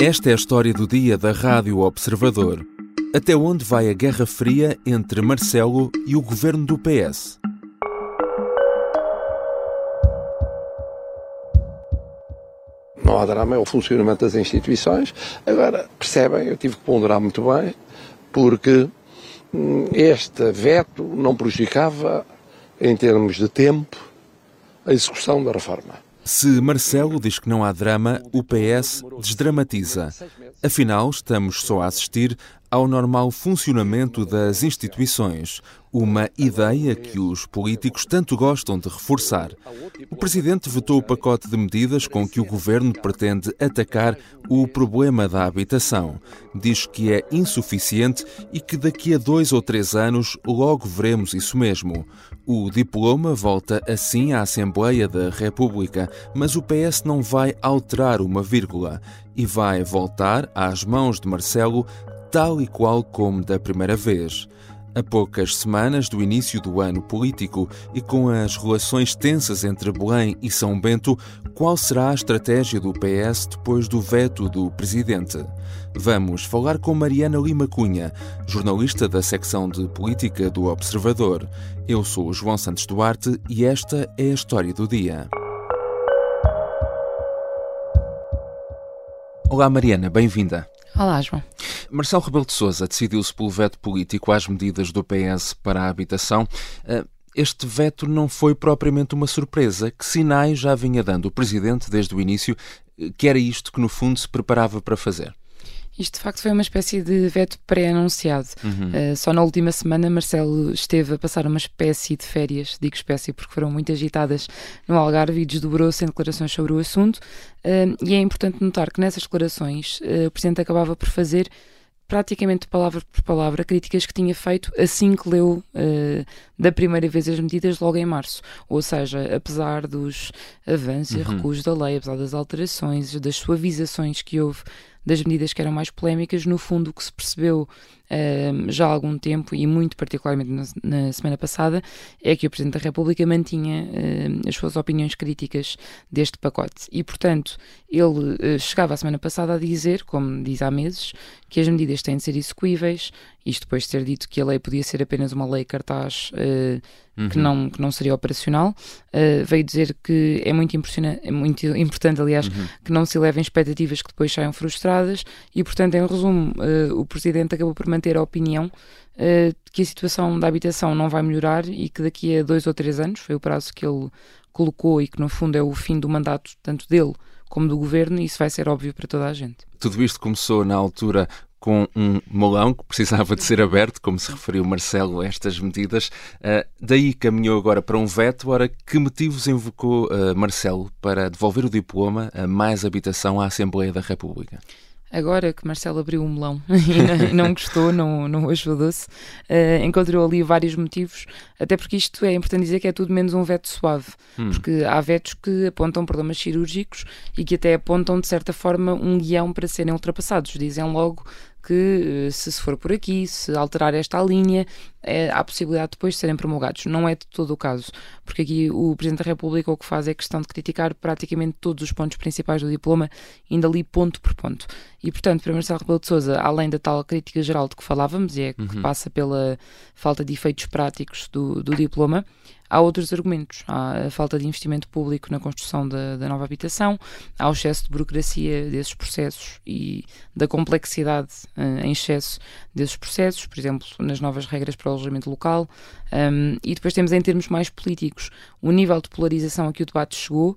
Esta é a história do dia da Rádio Observador. Até onde vai a Guerra Fria entre Marcelo e o governo do PS? Não há drama, é o funcionamento das instituições. Agora, percebem, eu tive que ponderar muito bem, porque hum, este veto não prejudicava, em termos de tempo, a execução da reforma. Se Marcelo diz que não há drama, o PS desdramatiza. Afinal, estamos só a assistir ao normal funcionamento das instituições, uma ideia que os políticos tanto gostam de reforçar. O presidente votou o pacote de medidas com que o governo pretende atacar o problema da habitação. Diz que é insuficiente e que daqui a dois ou três anos logo veremos isso mesmo. O diploma volta assim à Assembleia da República, mas o PS não vai alterar uma vírgula e vai voltar às mãos de Marcelo tal e qual como da primeira vez. A poucas semanas do início do ano político e com as relações tensas entre Belém e São Bento, qual será a estratégia do PS depois do veto do presidente? Vamos falar com Mariana Lima Cunha, jornalista da secção de política do Observador. Eu sou João Santos Duarte e esta é a história do dia. Olá Mariana, bem-vinda. Olá, João. Marcelo Rebelo de Sousa decidiu-se pelo veto político às medidas do PS para a habitação. Eh, este veto não foi propriamente uma surpresa. Que sinais já vinha dando o Presidente desde o início eh, que era isto que, no fundo, se preparava para fazer? Isto de facto foi uma espécie de veto pré-anunciado. Uhum. Uh, só na última semana Marcelo esteve a passar uma espécie de férias, digo espécie porque foram muito agitadas no Algarve e desdobrou-se em declarações sobre o assunto. Uh, e é importante notar que nessas declarações uh, o Presidente acabava por fazer praticamente palavra por palavra críticas que tinha feito assim que leu uh, da primeira vez as medidas logo em março. Ou seja, apesar dos avanços uhum. e recuos da lei, apesar das alterações, das suavizações que houve das medidas que eram mais polémicas, no fundo o que se percebeu uh, já há algum tempo e muito particularmente na, na, semana passada é que o Presidente da República mantinha uh, as suas opiniões críticas deste pacote e, portanto, ele uh, chegava a semana passada a dizer, como diz há meses, que as medidas têm de ser execuíveis, isto depois de ter dito que a lei podia ser apenas uma lei cartaz uhum. que, não, que não seria operacional. Uh, veio dizer que é muito, é muito importante, aliás, uhum. que não se levem expectativas que depois saiam frustradas e, portanto, em resumo, uh, o Presidente acabou por manter a opinião que a situação da habitação não vai melhorar e que daqui a dois ou três anos, foi o prazo que ele colocou e que no fundo é o fim do mandato tanto dele como do governo, e isso vai ser óbvio para toda a gente. Tudo isto começou na altura com um molão que precisava de ser aberto, como se referiu Marcelo a estas medidas. Uh, daí caminhou agora para um veto. Ora, que motivos invocou uh, Marcelo para devolver o diploma a mais habitação à Assembleia da República? Agora que Marcelo abriu um melão e não, gostou, não, não ajudou-se, uh, encontrou ali vários motivos, até porque isto é importante dizer que é tudo menos um veto suave, hum. porque há vetos que apontam problemas cirúrgicos e que até apontam, de certa forma, um guião para serem ultrapassados. Dizem logo que eh, se, se for por aqui, se alterar esta linha, é, há possibilidade depois de serem promulgados. Não é de todo o caso, porque aqui o Presidente da República o que faz é questão de criticar praticamente todos os pontos principais do diploma, indo ali ponto por ponto. E, portanto, para Marcelo Rebelo de Sousa, além da tal crítica geral de que falávamos, e é uhum. que passa pela falta de efeitos práticos do, do diploma, Há outros argumentos. Há a falta de investimento público na construção da, da, nova habitação, há o excesso de burocracia desses processos e da complexidade uh, em excesso desses processos, por exemplo, nas novas regras para o alojamento local. Um, e depois temos, em termos mais políticos, o nível de polarização a que o debate chegou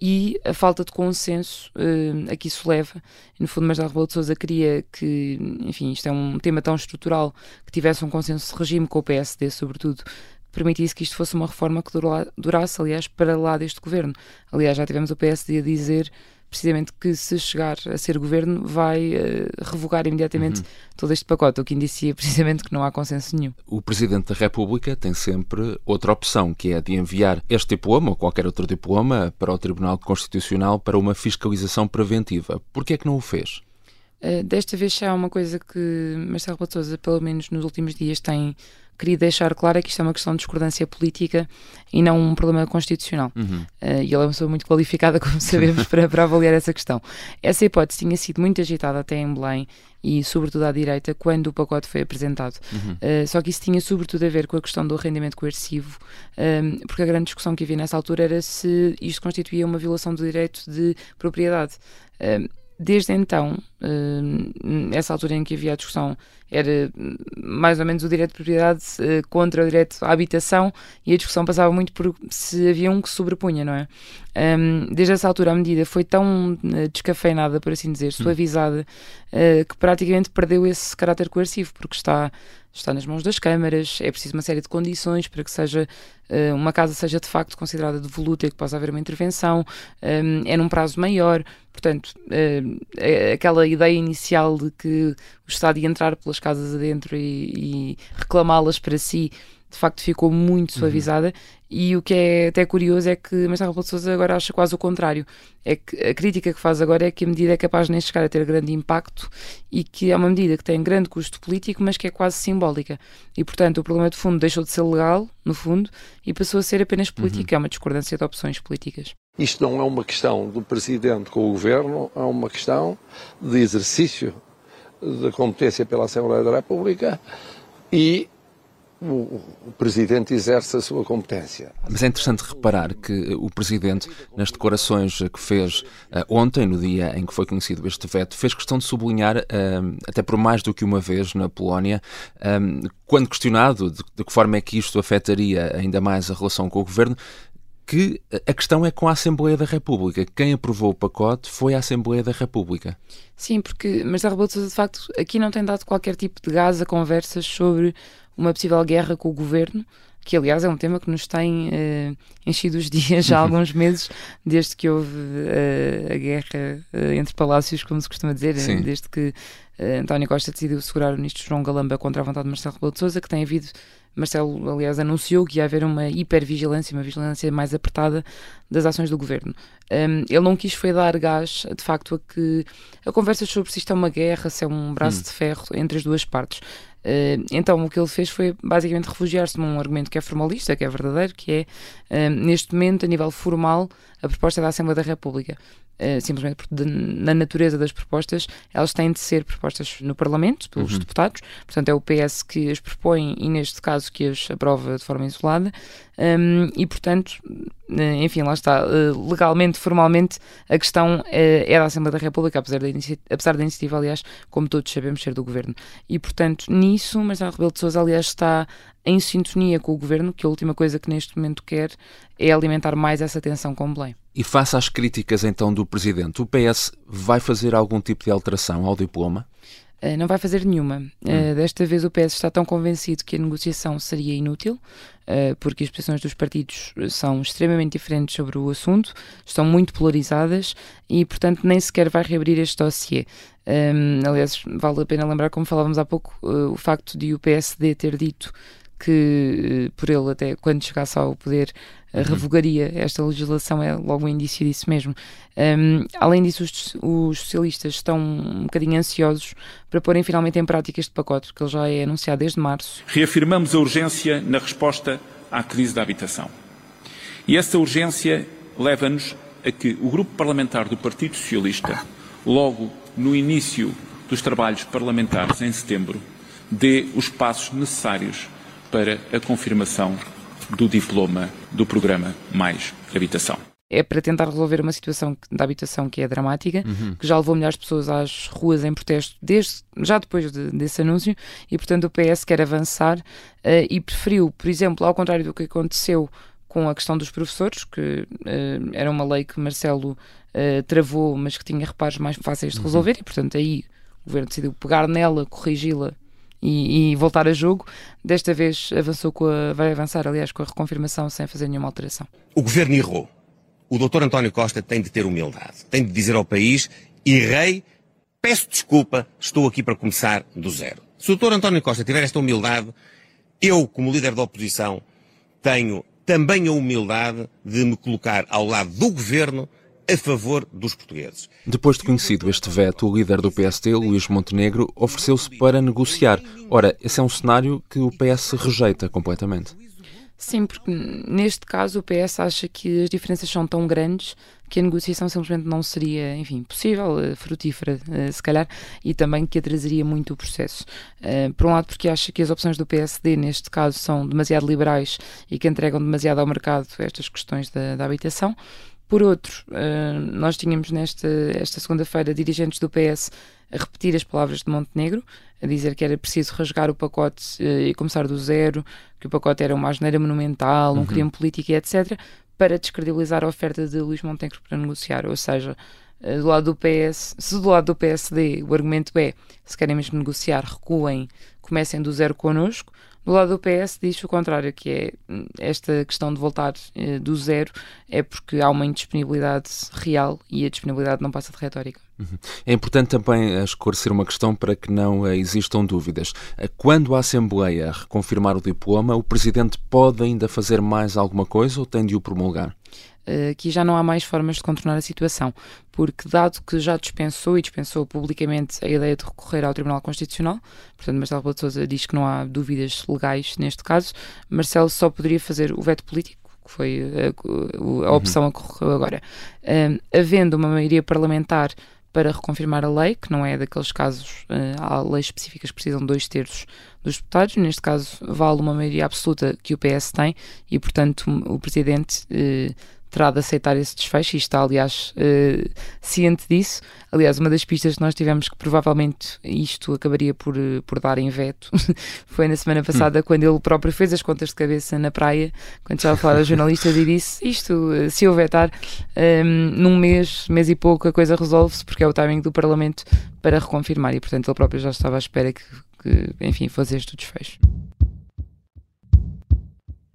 e a falta de consenso uh, a que isso leva. No fundo, Marcelo Rebelo de Sousa queria que, enfim, isto é um tema tão estrutural, que tivesse um consenso de regime com o PSD, sobretudo, permitisse que isto fosse uma reforma que durasse, aliás, para lá deste governo. Aliás, já tivemos o PSD a dizer precisamente que se chegar a ser governo vai uh, revogar imediatamente uhum. todo este pacote, o que indicia precisamente que não há consenso nenhum. O Presidente da República tem sempre outra opção, que é de enviar este diploma ou qualquer outro diploma para o Tribunal Constitucional para uma fiscalização preventiva. Por que é que não o fez? Uh, desta vez já há uma coisa que Marcelo Rebelo pelo menos nos últimos dias, tem queria deixar claro é que isto é uma questão de discordância política e não um problema constitucional. Uhum. Uh, e ele é uma pessoa muito qualificada, como sabemos, para, para avaliar essa questão. Essa hipótese tinha sido muito agitada até em Belém e, sobretudo, à direita, quando o pacote foi apresentado. Uhum. Uh, só que isso tinha, sobretudo, a ver com a questão do rendimento coercivo, um, ehm, porque a grande discussão que havia nessa altura era se isto constituía uma violação do direito de propriedade. Uh, desde então, nessa altura em que havia a discussão, era mais ou menos o direito de propriedade eh, contra o direito à habitação e a discussão passava muito por se havia um que sobrepunha, não é? desde essa altura a medida foi tão eh, descafeinada, por assim dizer, suavizada, eh, que praticamente perdeu esse caráter coercivo, porque está está nas mãos das câmaras, é preciso uma série de condições para que seja uma casa seja de facto considerada devoluta e que possa haver uma intervenção, é num prazo maior, portanto, uh, aquela ideia inicial de que o Estado ia entrar pelas casas adentro e, e reclamá-las para si de facto ficou muito uhum. suavizada uhum. e o que é até curioso é que Marcelo Rebelo de Sousa agora acha quase o contrário é que a crítica que faz agora é que a medida é capaz de nem chegar a ter grande impacto e que é uma medida que tem grande custo político mas que é quase simbólica e portanto o problema de fundo deixou de ser legal no fundo e passou a ser apenas político, uhum. é uma discordância de opções políticas. Isto não é uma questão do Presidente com o Governo, é uma questão de exercício da competência pela Assembleia da República e o, Presidente exerce a sua competência. Mas é interessante reparar que o Presidente, nas declarações que fez uh, ontem, no dia em que foi conhecido este veto, fez questão de sublinhar, uh, até por mais do que uma vez na Polónia, quando questionado de que forma é que isto afetaria ainda mais a relação com o Governo, que a questão é com a Assembleia da República. Quem aprovou o pacote foi a Assembleia da República. Sim, porque Marcelo Rebelo de Sousa, de facto, aqui não tem dado qualquer tipo de gás a conversas sobre uma possível guerra com o governo, que aliás é um tema que nos tem uh, enchido os dias já há alguns meses, desde que houve uh, a guerra uh, entre palácios, como se costuma dizer, desde que António Costa decidiu segurar o ministro João Galamba contra a vontade de Marcelo Rebelo de Sousa, que tem havido Marcelo, aliás, anunciou que ia haver uma hipervigilância, uma vigilância mais apertada das ações do governo. Um, ele não quis foi dar gás, de facto, a que a conversa sobre se isto é uma guerra, se é um braço hum. de ferro entre as duas partes. Uh, então o que ele fez foi basicamente refugiar-se num argumento que é formalista, que é verdadeiro, que é, uh, neste momento, a nível formal, a proposta da Assembleia da República. Uh, simplesmente porque de, na natureza das propostas elas têm de ser propostas no Parlamento, pelos uhum. deputados, portanto é o PS que as propõe e neste caso que as aprova de forma isolada um, e portanto, enfim, lá está, legalmente, formalmente, a questão é da Assembleia da República, apesar da, apesar da iniciativa, aliás, como todos sabemos, ser do Governo. E portanto, nisso, Marcelo Rebelo de Sousa, aliás, está em sintonia com o Governo, que a última coisa que neste momento quer é alimentar mais essa tensão com Belém. E face às críticas então do Presidente, o PS vai fazer algum tipo de alteração ao diploma? Uh, não vai fazer nenhuma. Uh, desta vez o PS está tão convencido que a negociação seria inútil, uh, porque as posições dos partidos são extremamente diferentes sobre o assunto, estão muito polarizadas e, portanto, nem sequer vai reabrir este dossiê. Um, aliás, vale a pena lembrar, como falávamos há pouco, o facto de o PSD ter dito que por ele até quando chegasse ao poder uhum. revogaria esta legislação é logo um indício disso mesmo. Um, além disso, os, os, socialistas estão um bocadinho ansiosos para porem finalmente em prática este pacote, porque ele já é anunciado desde março. Reafirmamos a urgência na resposta à crise da habitação. E essa urgência leva-nos a que o grupo parlamentar do Partido Socialista, logo no início dos trabalhos parlamentares em setembro, dê os passos necessários para a confirmação do diploma do programa Mais Habitação. É para tentar resolver uma situação da habitação que é dramática, uhum. que já levou milhares de pessoas às ruas em protesto desde, já depois de, desse anúncio, e portanto o PS quer avançar uh, e preferiu, por exemplo, ao contrário do que aconteceu com a questão dos professores, que uh, era uma lei que Marcelo uh, travou, mas que tinha reparos mais fáceis de uhum. resolver, uhum. e portanto aí o governo decidiu pegar nela, corrigi-la e, e, voltar a jogo. Desta vez avançou com a, vai avançar, aliás, com a reconfirmação sem fazer nenhuma alteração. O governo errou. O doutor António Costa tem de ter humildade. Tem de dizer ao país: errei, peço desculpa, estou aqui para começar do zero. Se o doutor António Costa tiver esta humildade, eu, como líder da oposição, tenho também a humildade de me colocar ao lado do governo, a favor dos portugueses. Depois de conhecido este veto, o líder do PSD, Luís Montenegro, ofereceu-se para negociar. Ora, esse é um cenário que o PS rejeita completamente. Sim, porque neste caso o PS acha que as diferenças são tão grandes que a negociação simplesmente não seria, enfim, possível, eh, frutífera, eh, se calhar, e também que atrasaria muito o processo. Eh, por um lado, porque acha que as opções do PSD, neste caso, são demasiado liberais e que entregam demasiado ao mercado estas questões da, da habitação. Por outro, nós tínhamos nesta esta segunda-feira dirigentes do PS a repetir as palavras de Montenegro, a dizer que era preciso rasgar o pacote uh, e começar do zero, que o pacote era uma asneira monumental, um uhum. crime político e etc., para descredibilizar a oferta de Luís Montenegro para negociar. Ou seja, uh, do lado do PS, se do lado do PSD o argumento é se querem mesmo negociar, recuem, comecem do zero connosco, do lado do PS diz o contrário, que é esta questão de voltar uh, do zero é porque há uma indisponibilidade real e a disponibilidade não passa de retórica. Uhum. É importante também esclarecer uma questão para que não uh, existam dúvidas. Quando a Assembleia reconfirmar o diploma, o Presidente pode ainda fazer mais alguma coisa ou tem de o promulgar? Aqui já não há mais formas de contornar a situação, porque dado que já dispensou e dispensou publicamente a ideia de recorrer ao Tribunal Constitucional, portanto Marcelo Rebelo de Sousa diz que não há dúvidas legais neste caso, Marcelo só poderia fazer o veto político, que foi a, a opção uhum. a que recorreu agora. Um, havendo uma maioria parlamentar para reconfirmar a lei, que não é daqueles casos, uh, há leis específicas que precisam de dois terços dos deputados, neste caso vale uma maioria absoluta que o PS tem e, portanto, o Presidente uh, terá de aceitar esse desfecho e está, aliás, uh, ciente disso. Aliás, uma das pistas que nós tivemos que provavelmente isto acabaria por, uh, por dar em veto foi na semana passada, hum. quando ele próprio fez as contas de cabeça na praia, quando estava a falar aos jornalistas e disse: Isto, uh, se eu vetar, um, ehm, num mês, mês e pouco, a coisa resolve-se, porque é o timing do Parlamento para reconfirmar. E, portanto, ele próprio já estava à espera que, que enfim, fosse este o desfecho.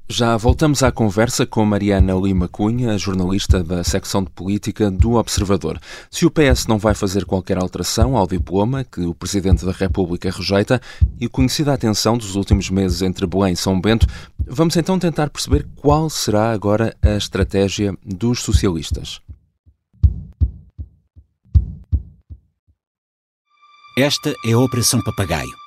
Já voltamos à conversa com Mariana Lima Cunha, jornalista da secção de política do Observador. Se o PS não vai fazer qualquer alteração ao diploma que o Presidente da República rejeita e conhecida a tensão dos últimos meses entre Belém e São Bento, vamos então tentar perceber qual será agora a estratégia dos socialistas. Esta é a Operação Papagaio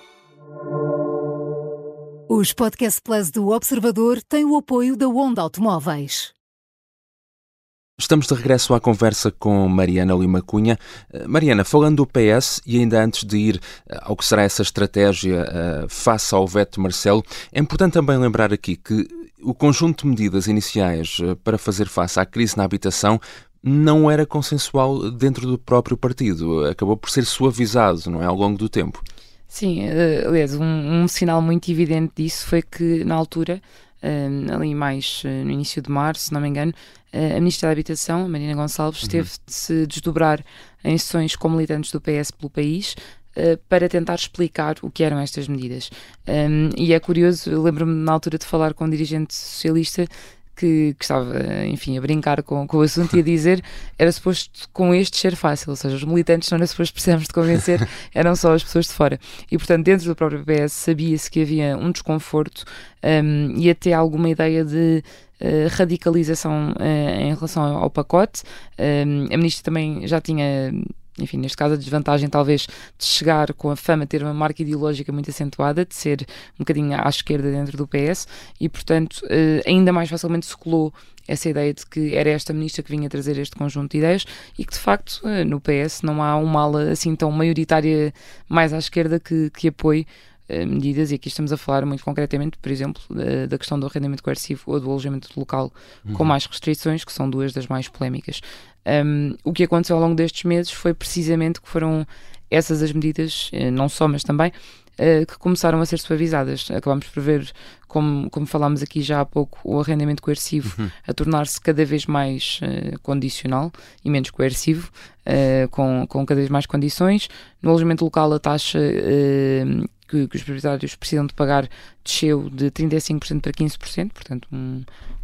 Os Podcast Plus do Observador têm o apoio da Onda Automóveis. Estamos de regresso à conversa com Mariana Lima Cunha. Eh, Mariana, falando do PS e ainda antes de ir eh, ao que será essa estratégia uh, face ao veto Marcelo, é importante também lembrar aqui que o conjunto de medidas iniciais para fazer face à crise na habitação não era consensual dentro do próprio partido. Acabou por ser suavizado, não é, ao longo do tempo. Sim, uh, aliás, um, um, sinal muito evidente disso foi que, na altura, uh, ali mais uh, no início de março, se não me engano, a Ministra da Habitação, Marina Gonçalves, uhum. teve de se desdobrar em sessões com militantes do PS pelo país para tentar explicar o que eram estas medidas. Um, e é curioso, lembro-me na altura de falar com um dirigente socialista que, que, estava, enfim, a brincar com, com o assunto e a dizer era suposto com este ser fácil, ou seja, os militantes não era suposto precisamos de convencer, eram só as pessoas de fora. E, portanto, dentro do próprio PS sabia-se que havia um desconforto um, e até alguma ideia de uh, radicalização uh, em relação ao, ao pacote. Um, a ministra também já tinha enfim, neste caso a desvantagem talvez de chegar com a fama, ter uma marca ideológica muito acentuada, de ser um bocadinho à esquerda dentro do PS e, portanto, eh, ainda mais facilmente se colou essa ideia de que era esta ministra que vinha trazer este conjunto de ideias e que, de facto, eh, no PS não há uma ala assim tão maioritária mais à esquerda que, que apoie medidas, e aqui estamos a falar muito concretamente, por exemplo, da, da questão do arrendamento coercivo ou do alojamento local uhum. com mais restrições, que são duas das mais polémicas. Um, o que aconteceu ao longo destes meses foi precisamente que foram essas as medidas, eh, não só, mas também, uh, que começaram a ser suavizadas. Acabamos por ver, como, como falámos aqui já há pouco, o arrendamento coercivo uhum. a tornar-se cada vez mais uh, condicional e menos coercivo, uh, com, com cada vez mais condições. No alojamento local, a taxa que, que, os proprietários precisam de pagar desceu de 35% para 15%, portanto, um,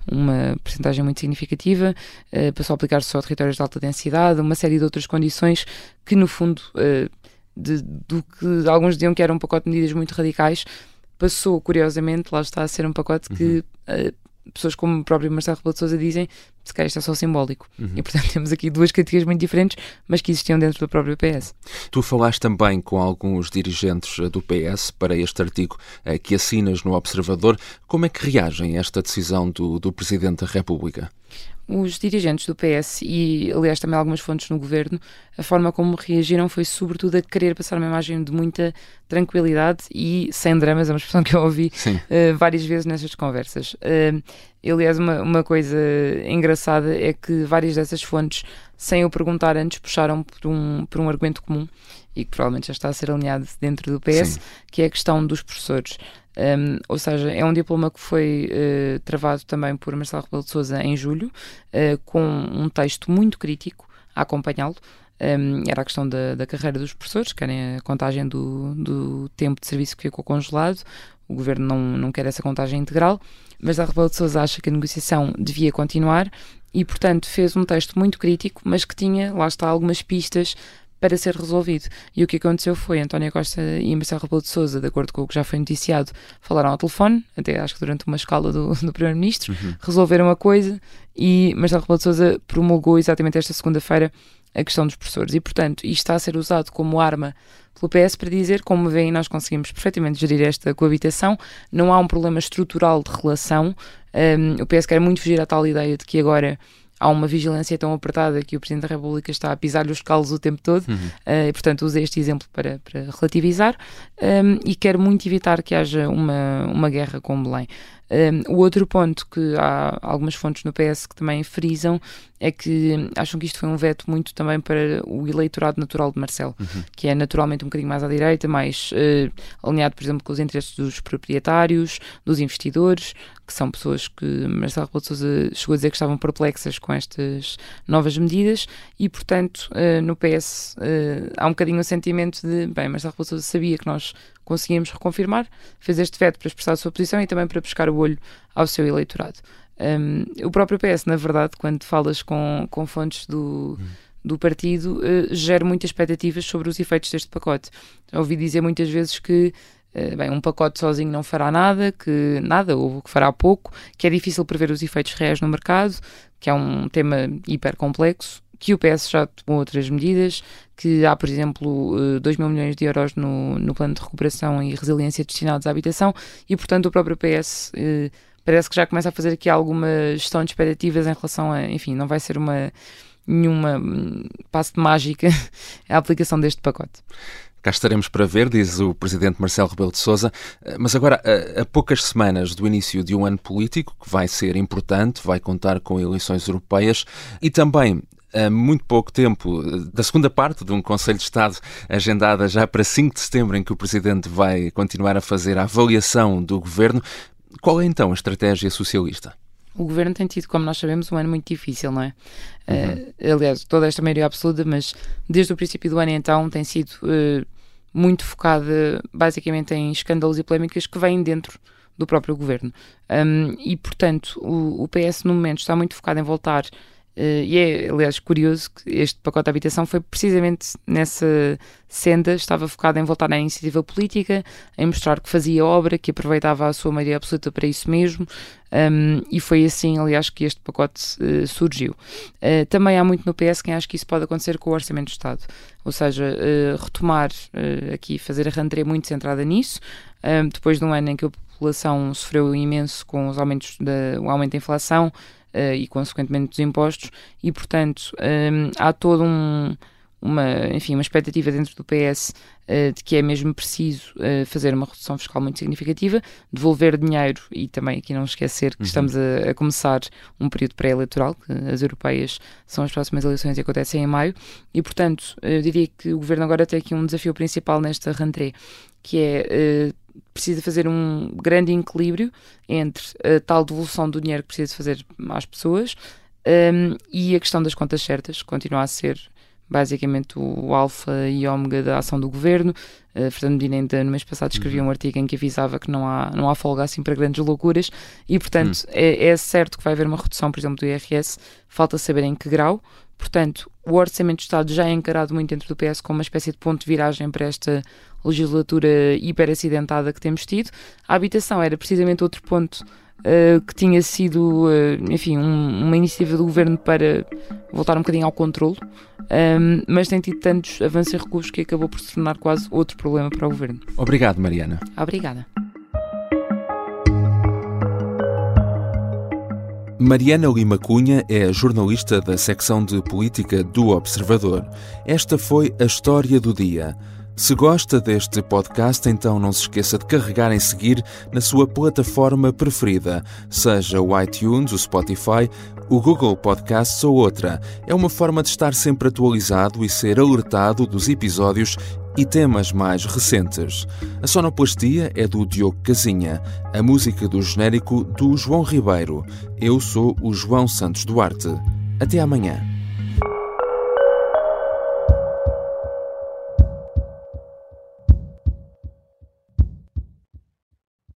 uma percentagem muito significativa, uh, passou a aplicar-se só a territórios de alta densidade, uma série de outras condições que, no fundo, uh, de, do que alguns diziam que era um pacote de medidas muito radicais, passou, curiosamente, lá está a ser um pacote que uh, pessoas como o próprio Marcelo Rebelo de Sousa dizem se calhar isto é só simbólico. Uhum. E portanto temos aqui duas críticas muito diferentes, mas que existiam dentro do próprio PS. Tu falaste também com alguns dirigentes eh, do PS para este artigo eh, que assinas no Observador. Como é que reagem a esta decisão do, do Presidente da República? Os dirigentes do PS e, aliás, também algumas fontes no governo, a forma como reagiram foi sobretudo a querer passar uma imagem de muita tranquilidade e sem dramas, é uma expressão que eu ouvi uh, várias vezes nessas conversas. Uh, aliás, uma, uma coisa engraçada é que várias dessas fontes, sem eu perguntar antes, puxaram por um, por um argumento comum e que provavelmente já está a ser alinhado dentro do PS, Sim. que é a questão dos professores. Um, ou seja, é um diploma que foi uh, travado também por Marcelo Rebelo de Sousa em julho, uh, com um texto muito crítico a acompanhá-lo. Um, era a questão da, da, carreira dos professores, querem a contagem do, do, tempo de serviço que ficou congelado. O governo não, não quer essa contagem integral, mas a Rebelo de Sousa acha que a negociação devia continuar e, portanto, fez um texto muito crítico, mas que tinha, lá está, algumas pistas para ser resolvido. E o que aconteceu foi António Costa e Marcelo Rebelo de Sousa, de acordo com o que já foi noticiado, falaram ao telefone, até acho que durante uma escala do, do Primeiro-Ministro, uhum. resolveram a coisa e Marcelo Rebelo de Sousa promulgou exatamente esta segunda-feira a questão dos professores. E, portanto, isto está a ser usado como arma pelo PS para dizer, como veem, nós conseguimos perfeitamente gerir esta coabitação, não há um problema estrutural de relação. Um, o PS quer muito fugir à tal ideia de que agora há uma vigilância tão apertada que o Presidente da República está a pisar-lhe os calos o tempo todo, uhum. uh, e portanto usei este exemplo para, para relativizar, um, e quero muito evitar que haja uma, uma guerra com Belém. Um, o outro ponto que há algumas fontes no PS que também frisam é que acham que isto foi um veto muito também para o eleitorado natural de Marcelo, uhum. que é naturalmente um bocadinho mais à direita, mais uh, alinhado, por exemplo, com os interesses dos proprietários, dos investidores, que são pessoas que Marcelo Rebelo de Sousa chegou a dizer que estavam perplexas com estas novas medidas e, portanto, uh, no PS uh, eh, há um bocadinho o sentimento de, bem, Marcelo Rebelo de Sousa sabia que nós conseguíamos reconfirmar, fez este veto para expressar a sua posição e também para pescar o olho ao seu eleitorado. Um, o próprio PS, na verdade, quando falas com, com fontes do, do partido, uh, gera muitas expectativas sobre os efeitos deste pacote. ouvi dizer muitas vezes que uh, bem, um pacote sozinho não fará nada, que nada, ou que fará pouco, que é difícil prever os efeitos reais no mercado, que é um tema hiper complexo que o PS já tomou outras medidas, que há, por exemplo, 2 eh, mil milhões de euros no, no plano de recuperação e resiliência destinados à habitação e, portanto, o próprio PS eh, parece que já começa a fazer aqui alguma gestão de expectativas em relação a, enfim, não vai ser uma nenhuma hum, passo de mágica a aplicação deste pacote. Cá estaremos para ver, diz o presidente Marcelo Rebelo de Sousa. Eh, mas agora, a, a, poucas semanas do início de um ano político, que vai ser importante, vai contar com eleições europeias e também a muito pouco tempo da segunda parte de um Conselho de Estado agendada já para 5 de setembro, em que o Presidente vai continuar a fazer a avaliação do governo. Qual é então a estratégia socialista? O governo tem tido, como nós sabemos, um ano muito difícil, não é? Uhum. Uh, aliás, toda esta maioria absoluta, mas desde o princípio do ano então tem sido uh, muito focada basicamente em escândalos e polémicas que vêm dentro do próprio governo. Um, e, portanto, o, o PS no momento está muito focado em voltar Uh, e é, aliás, curioso que este pacote de habitação foi precisamente nessa senda, estava focado em voltar à iniciativa política, em mostrar que fazia obra, que aproveitava a sua maioria absoluta para isso mesmo, um, e foi assim, aliás, que este pacote uh, surgiu. Uh, também há muito no PS quem acha que isso pode acontecer com o Orçamento do Estado, ou seja, retomar aqui, fazer a rentrée muito centrada nisso, um, depois de um ano em que a população sofreu imenso com os aumentos da, o aumento da inflação, e, consequentemente, dos impostos, e, portanto, um, há todo um, uma, enfim, uma expectativa dentro do PS uh, de que é mesmo preciso uh, fazer uma redução fiscal muito significativa, devolver dinheiro e também aqui não esquecer que uhum. estamos a, a, começar um período pré-eleitoral, que as europeias são as próximas eleições e acontecem em maio, e portanto eu diria que o governo agora tem aqui um desafio principal nesta rentrée, que é uh, precisa fazer um grande equilíbrio entre a tal devolução do dinheiro que precisa fazer às pessoas um, e a questão das contas certas, continua a ser basicamente o alfa e ômega da ação do governo. Uh, Fernando Medina ainda no mês passado escrevia uhum. um artigo em que avisava que não há, não há folga assim para grandes loucuras e, portanto, uhum. é, é, certo que vai haver uma redução, por exemplo, do IRS, falta saber em que grau. Portanto, o Orçamento do Estado já é encarado muito dentro do PS como uma espécie de ponto de viragem para esta legislatura hiper acidentada que temos tido. A habitação era precisamente outro ponto uh, que tinha sido, uh, enfim, um, uma iniciativa do governo para voltar um bocadinho ao controle, um, mas tem tido tantos avanços e recursos que acabou por se tornar quase outro problema para o governo. Obrigado, Mariana. Obrigada. Mariana Lima Cunha é jornalista da secção de política do Observador. Esta foi a história do dia. Se gosta deste podcast, então não se esqueça de carregar em seguir na sua plataforma preferida, seja o iTunes, o Spotify, o Google Podcasts ou outra. É uma forma de estar sempre atualizado e ser alertado dos episódios e temas mais recentes. A sonoplastia é do Diogo Casinha, a música do genérico do João Ribeiro. Eu sou o João Santos Duarte. Até amanhã.